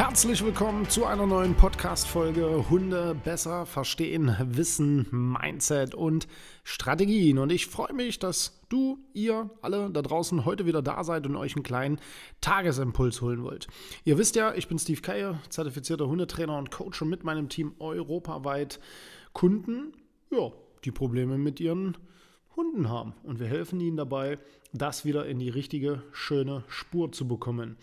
Herzlich willkommen zu einer neuen Podcast-Folge Hunde besser verstehen, Wissen, Mindset und Strategien. Und ich freue mich, dass du, ihr alle da draußen heute wieder da seid und euch einen kleinen Tagesimpuls holen wollt. Ihr wisst ja, ich bin Steve Keier, zertifizierter Hundetrainer und Coach und mit meinem Team europaweit Kunden, ja, die Probleme mit ihren Hunden haben. Und wir helfen ihnen dabei, das wieder in die richtige, schöne Spur zu bekommen.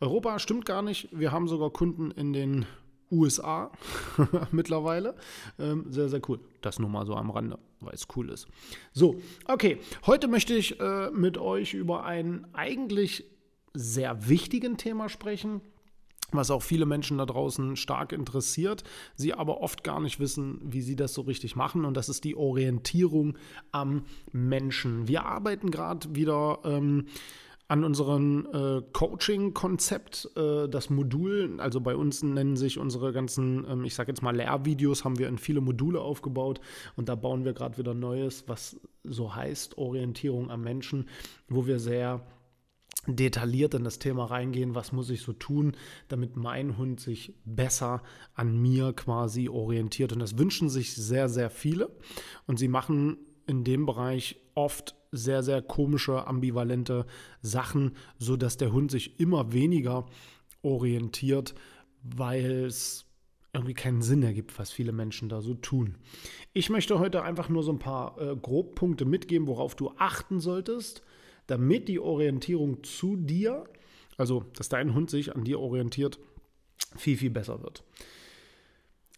Europa stimmt gar nicht. Wir haben sogar Kunden in den USA mittlerweile. Ähm, sehr, sehr cool. Das nur mal so am Rande, weil es cool ist. So, okay. Heute möchte ich äh, mit euch über ein eigentlich sehr wichtigen Thema sprechen was auch viele Menschen da draußen stark interessiert, sie aber oft gar nicht wissen, wie sie das so richtig machen. Und das ist die Orientierung am Menschen. Wir arbeiten gerade wieder ähm, an unserem äh, Coaching-Konzept, äh, das Modul, also bei uns nennen sich unsere ganzen, ähm, ich sage jetzt mal Lehrvideos, haben wir in viele Module aufgebaut und da bauen wir gerade wieder Neues, was so heißt Orientierung am Menschen, wo wir sehr detailliert in das Thema reingehen, was muss ich so tun, damit mein Hund sich besser an mir quasi orientiert. Und das wünschen sich sehr, sehr viele. Und sie machen in dem Bereich oft sehr, sehr komische, ambivalente Sachen, sodass der Hund sich immer weniger orientiert, weil es irgendwie keinen Sinn ergibt, was viele Menschen da so tun. Ich möchte heute einfach nur so ein paar äh, Grobpunkte mitgeben, worauf du achten solltest, damit die Orientierung zu dir, also dass dein Hund sich an dir orientiert, viel, viel besser wird.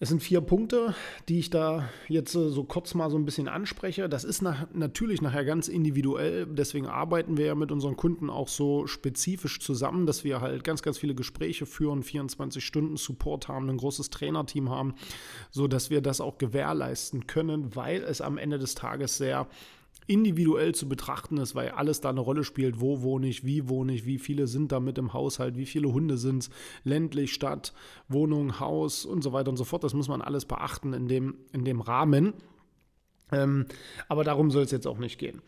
Es sind vier Punkte, die ich da jetzt äh, so kurz mal so ein bisschen anspreche. Das ist nach, natürlich nachher ganz individuell. Deswegen arbeiten wir ja mit unseren Kunden auch so spezifisch zusammen, dass wir halt ganz, ganz viele Gespräche führen, 24 Stunden Support haben, ein großes Trainerteam haben, sodass wir das auch gewährleisten können, weil es am Ende des Tages sehr individuell zu betrachten ist, weil alles da eine Rolle spielt. Wo wohne ich, wie wohne ich, wie viele sind da mit im Haushalt, wie viele Hunde sind es, ländlich, Stadt, Wohnung, Haus und so weiter und so fort. Das muss man alles beachten in dem, in dem Rahmen. Ähm, aber darum soll es jetzt auch nicht gehen.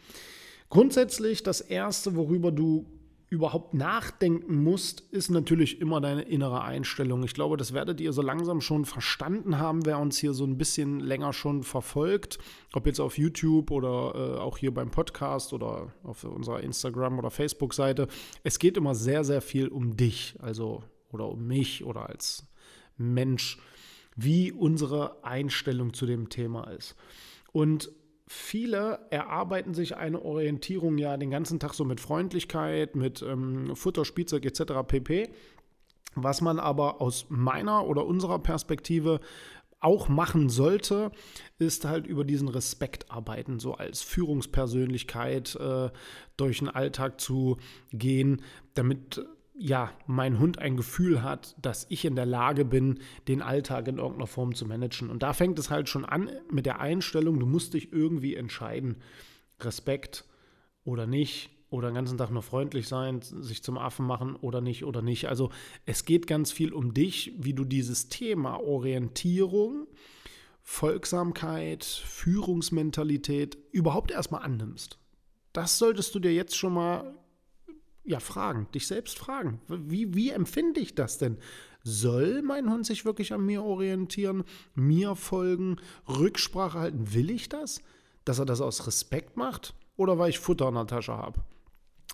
Grundsätzlich das Erste, worüber du überhaupt nachdenken musst, ist natürlich immer deine innere Einstellung. Ich glaube, das werdet ihr so langsam schon verstanden haben, wer uns hier so ein bisschen länger schon verfolgt, ob jetzt auf YouTube oder äh, auch hier beim Podcast oder auf unserer Instagram- oder Facebook-Seite. Es geht immer sehr, sehr viel um dich, also oder um mich oder als Mensch, wie unsere Einstellung zu dem Thema ist. Und viele erarbeiten sich eine Orientierung ja den ganzen Tag so mit Freundlichkeit, mit ähm, Futter, Spielzeug etc. pp. Was man aber aus meiner oder unserer Perspektive auch machen sollte, ist halt über diesen Respekt arbeiten, so als Führungspersönlichkeit äh, durch den Alltag zu gehen, damit ja, mein Hund ein Gefühl hat, dass ich in der Lage bin, den Alltag in irgendeiner Form zu managen. Und da fängt es halt schon an mit der Einstellung, du musst dich irgendwie entscheiden, Respekt oder nicht, oder den ganzen Tag nur freundlich sein, sich zum Affen machen oder nicht oder nicht. Also es geht ganz viel um dich, wie du dieses Thema Orientierung, Folgsamkeit, Führungsmentalität überhaupt erstmal annimmst. Das solltest du dir jetzt schon mal ja, fragen, dich selbst fragen. Wie, wie empfinde ich das denn? Soll mein Hund sich wirklich an mir orientieren, mir folgen, Rücksprache halten? Will ich das? Dass er das aus Respekt macht oder weil ich Futter in der Tasche habe?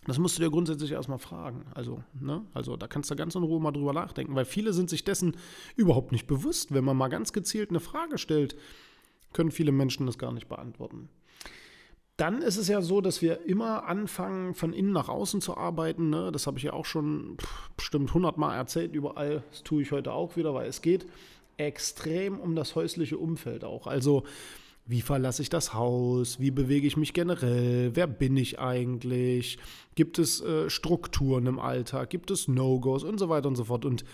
Das musst du dir grundsätzlich erstmal fragen. Also, ne? also da kannst du ganz in Ruhe mal drüber nachdenken, weil viele sind sich dessen überhaupt nicht bewusst. Wenn man mal ganz gezielt eine Frage stellt, können viele Menschen das gar nicht beantworten dann ist es ja so, dass wir immer anfangen, von innen nach außen zu arbeiten. Ne? Das habe ich ja auch schon bestimmt hundertmal erzählt überall. Das tue ich heute auch wieder, weil es geht extrem um das häusliche Umfeld auch. Also wie verlasse ich das Haus? Wie bewege ich mich generell? Wer bin ich eigentlich? Gibt es äh, Strukturen im Alltag? Gibt es No-Gos und so weiter und so fort? Und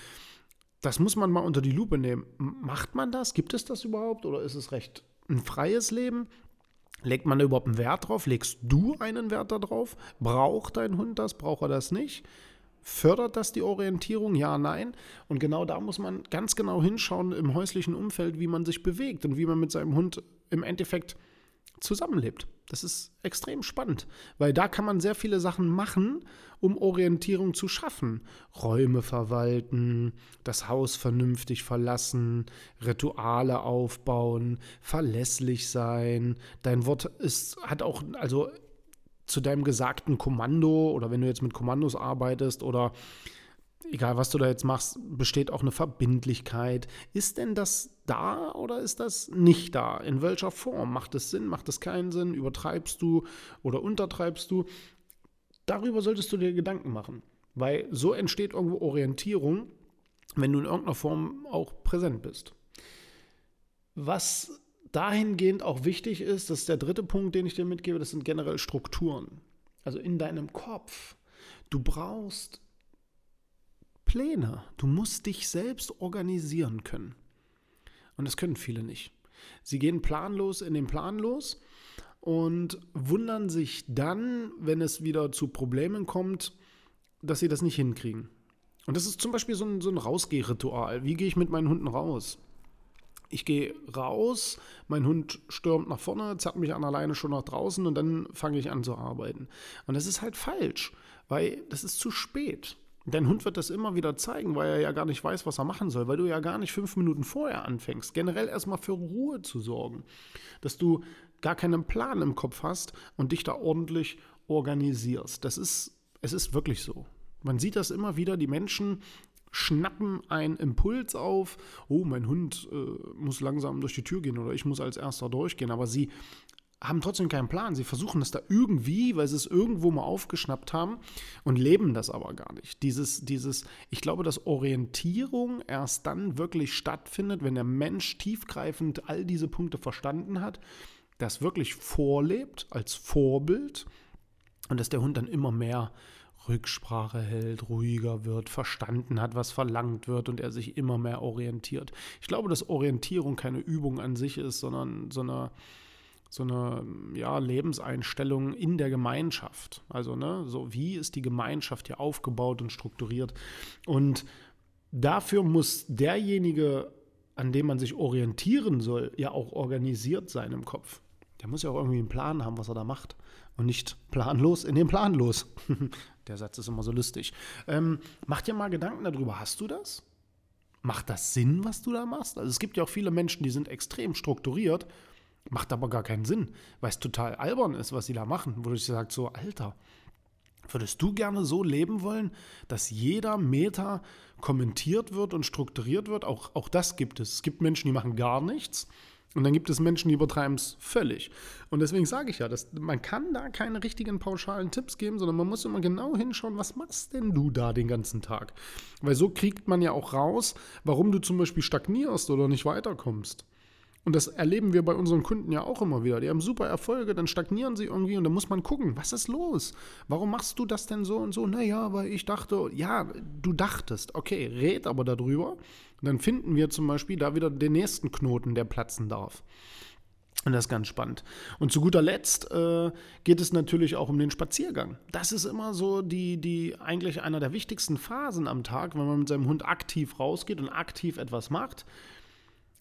das muss man mal unter die Lupe nehmen. Macht man das? Gibt es das überhaupt? Oder ist es recht ein freies Leben? Legt man da überhaupt einen Wert drauf? Legst du einen Wert darauf? Braucht dein Hund das? Braucht er das nicht? Fördert das die Orientierung? Ja, nein. Und genau da muss man ganz genau hinschauen im häuslichen Umfeld, wie man sich bewegt und wie man mit seinem Hund im Endeffekt zusammenlebt. Das ist extrem spannend, weil da kann man sehr viele Sachen machen, um Orientierung zu schaffen. Räume verwalten, das Haus vernünftig verlassen, Rituale aufbauen, verlässlich sein. Dein Wort ist, hat auch, also zu deinem gesagten Kommando oder wenn du jetzt mit Kommandos arbeitest oder egal was du da jetzt machst, besteht auch eine Verbindlichkeit. Ist denn das da oder ist das nicht da? In welcher Form? Macht es Sinn? Macht es keinen Sinn? Übertreibst du oder untertreibst du? Darüber solltest du dir Gedanken machen, weil so entsteht irgendwo Orientierung, wenn du in irgendeiner Form auch präsent bist. Was dahingehend auch wichtig ist, das ist der dritte Punkt, den ich dir mitgebe, das sind generell Strukturen. Also in deinem Kopf. Du brauchst Pläne. Du musst dich selbst organisieren können. Und das können viele nicht. Sie gehen planlos in den Plan los und wundern sich dann, wenn es wieder zu Problemen kommt, dass sie das nicht hinkriegen. Und das ist zum Beispiel so ein, so ein Rausgehritual. Wie gehe ich mit meinen Hunden raus? Ich gehe raus, mein Hund stürmt nach vorne, zerrt mich an alleine schon nach draußen und dann fange ich an zu arbeiten. Und das ist halt falsch, weil das ist zu spät. Dein Hund wird das immer wieder zeigen, weil er ja gar nicht weiß, was er machen soll, weil du ja gar nicht fünf Minuten vorher anfängst, generell erstmal für Ruhe zu sorgen. Dass du gar keinen Plan im Kopf hast und dich da ordentlich organisierst. Das ist, es ist wirklich so. Man sieht das immer wieder, die Menschen schnappen einen Impuls auf, oh, mein Hund äh, muss langsam durch die Tür gehen oder ich muss als erster durchgehen, aber sie haben trotzdem keinen Plan. Sie versuchen das da irgendwie, weil sie es irgendwo mal aufgeschnappt haben und leben das aber gar nicht. Dieses, dieses, ich glaube, dass Orientierung erst dann wirklich stattfindet, wenn der Mensch tiefgreifend all diese Punkte verstanden hat, das wirklich vorlebt als Vorbild und dass der Hund dann immer mehr Rücksprache hält, ruhiger wird, verstanden hat, was verlangt wird und er sich immer mehr orientiert. Ich glaube, dass Orientierung keine Übung an sich ist, sondern so eine so eine ja, Lebenseinstellung in der Gemeinschaft. Also, ne, so wie ist die Gemeinschaft hier aufgebaut und strukturiert? Und dafür muss derjenige, an dem man sich orientieren soll, ja auch organisiert sein im Kopf. Der muss ja auch irgendwie einen Plan haben, was er da macht. Und nicht planlos in den Plan los. der Satz ist immer so lustig. Ähm, mach dir mal Gedanken darüber. Hast du das? Macht das Sinn, was du da machst? Also es gibt ja auch viele Menschen, die sind extrem strukturiert Macht aber gar keinen Sinn, weil es total albern ist, was sie da machen. Wo ich sage, so, Alter, würdest du gerne so leben wollen, dass jeder Meter kommentiert wird und strukturiert wird? Auch, auch das gibt es. Es gibt Menschen, die machen gar nichts. Und dann gibt es Menschen, die übertreiben es völlig. Und deswegen sage ich ja, dass man kann da keine richtigen pauschalen Tipps geben, sondern man muss immer genau hinschauen, was machst denn du da den ganzen Tag? Weil so kriegt man ja auch raus, warum du zum Beispiel stagnierst oder nicht weiterkommst. Und das erleben wir bei unseren Kunden ja auch immer wieder. Die haben super Erfolge, dann stagnieren sie irgendwie und dann muss man gucken, was ist los? Warum machst du das denn so und so? Naja, weil ich dachte, ja, du dachtest, okay, red aber darüber. dann finden wir zum Beispiel da wieder den nächsten Knoten, der platzen darf. Und das ist ganz spannend. Und zu guter Letzt äh, geht es natürlich auch um den Spaziergang. Das ist immer so die, die eigentlich einer der wichtigsten Phasen am Tag, wenn man mit seinem Hund aktiv rausgeht und aktiv etwas macht.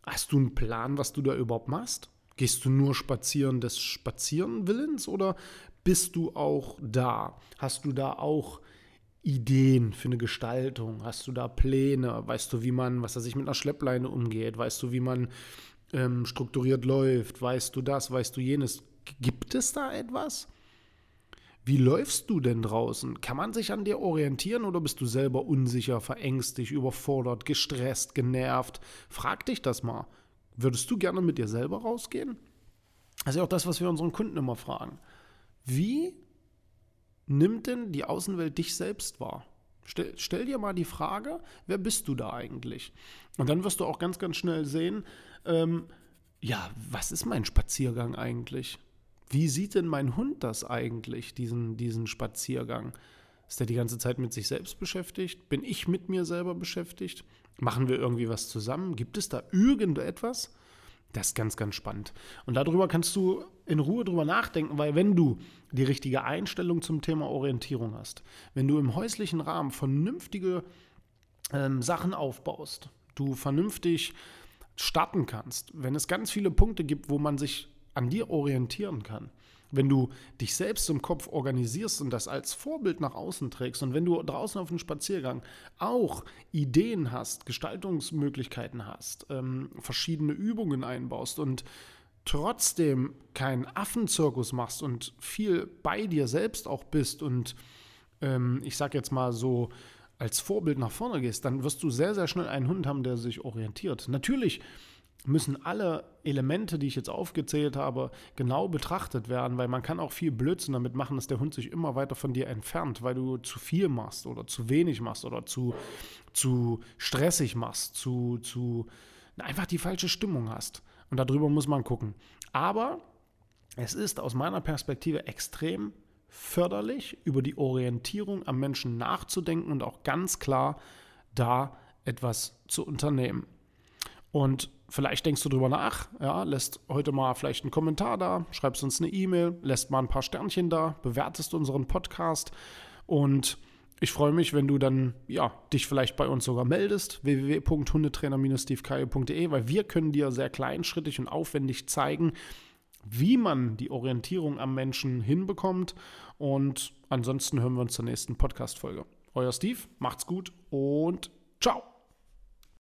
Hast du einen Plan, was du da überhaupt machst? Gehst du nur spazieren des Spazierenwillens oder bist du auch da? Hast du da auch Ideen für eine Gestaltung? Hast du da Pläne? Weißt du, wie man, was weiß ich, mit einer Schleppleine umgeht? Weißt du, wie man ähm, strukturiert läuft? Weißt du das? Weißt du jenes? Gibt es da etwas? Wie läufst du denn draußen? Kann man sich an dir orientieren oder bist du selber unsicher, verängstigt, überfordert, gestresst, genervt? Frag dich das mal. Würdest du gerne mit dir selber rausgehen? Das ist ja auch das, was wir unseren Kunden immer fragen. Wie nimmt denn die Außenwelt dich selbst wahr? Stell, stell, dir mal die Frage, wer bist du da eigentlich? Und dann wirst du auch ganz, ganz schnell sehen, ähm, ja, was ist mein Spaziergang eigentlich? Wie sieht denn mein Hund das eigentlich, diesen, diesen Spaziergang? Ist er die ganze Zeit mit sich selbst beschäftigt? Bin ich mit mir selber beschäftigt? Machen wir irgendwie was zusammen? Gibt es da irgendetwas? Das ist ganz, ganz spannend. Und darüber kannst du in Ruhe drüber nachdenken, weil wenn du die richtige Einstellung zum Thema Orientierung hast, wenn du im häuslichen Rahmen vernünftige ähm, Sachen aufbaust, du vernünftig starten kannst, wenn es ganz viele Punkte gibt, wo man sich an dir orientieren kann, wenn du dich selbst im Kopf organisierst und das als Vorbild nach außen trägst und wenn du draußen auf dem Spaziergang auch Ideen hast, Gestaltungsmöglichkeiten hast, ähm, verschiedene Übungen einbaust und trotzdem keinen Affenzirkus machst und viel bei dir selbst auch bist und ähm, ich sag jetzt mal so als Vorbild nach vorne gehst, dann wirst du sehr, sehr schnell einen Hund haben, der sich orientiert. Natürlich müssen alle Elemente, die ich jetzt aufgezählt habe, genau betrachtet werden, weil man kann auch viel Blödsinn damit machen, dass der Hund sich immer weiter von dir entfernt, weil du zu viel machst oder zu wenig machst oder zu, zu stressig machst, zu, zu einfach die falsche Stimmung hast. Und darüber muss man gucken. Aber es ist aus meiner Perspektive extrem förderlich, über die Orientierung am Menschen nachzudenken und auch ganz klar da etwas zu unternehmen. Und vielleicht denkst du drüber nach, ja, lässt heute mal vielleicht einen Kommentar da, schreibst uns eine E-Mail, lässt mal ein paar Sternchen da, bewertest unseren Podcast und ich freue mich, wenn du dann ja, dich vielleicht bei uns sogar meldest, www.hundetrainer-stevekaye.de, weil wir können dir sehr kleinschrittig und aufwendig zeigen, wie man die Orientierung am Menschen hinbekommt. Und ansonsten hören wir uns zur nächsten Podcast-Folge. Euer Steve, macht's gut und ciao.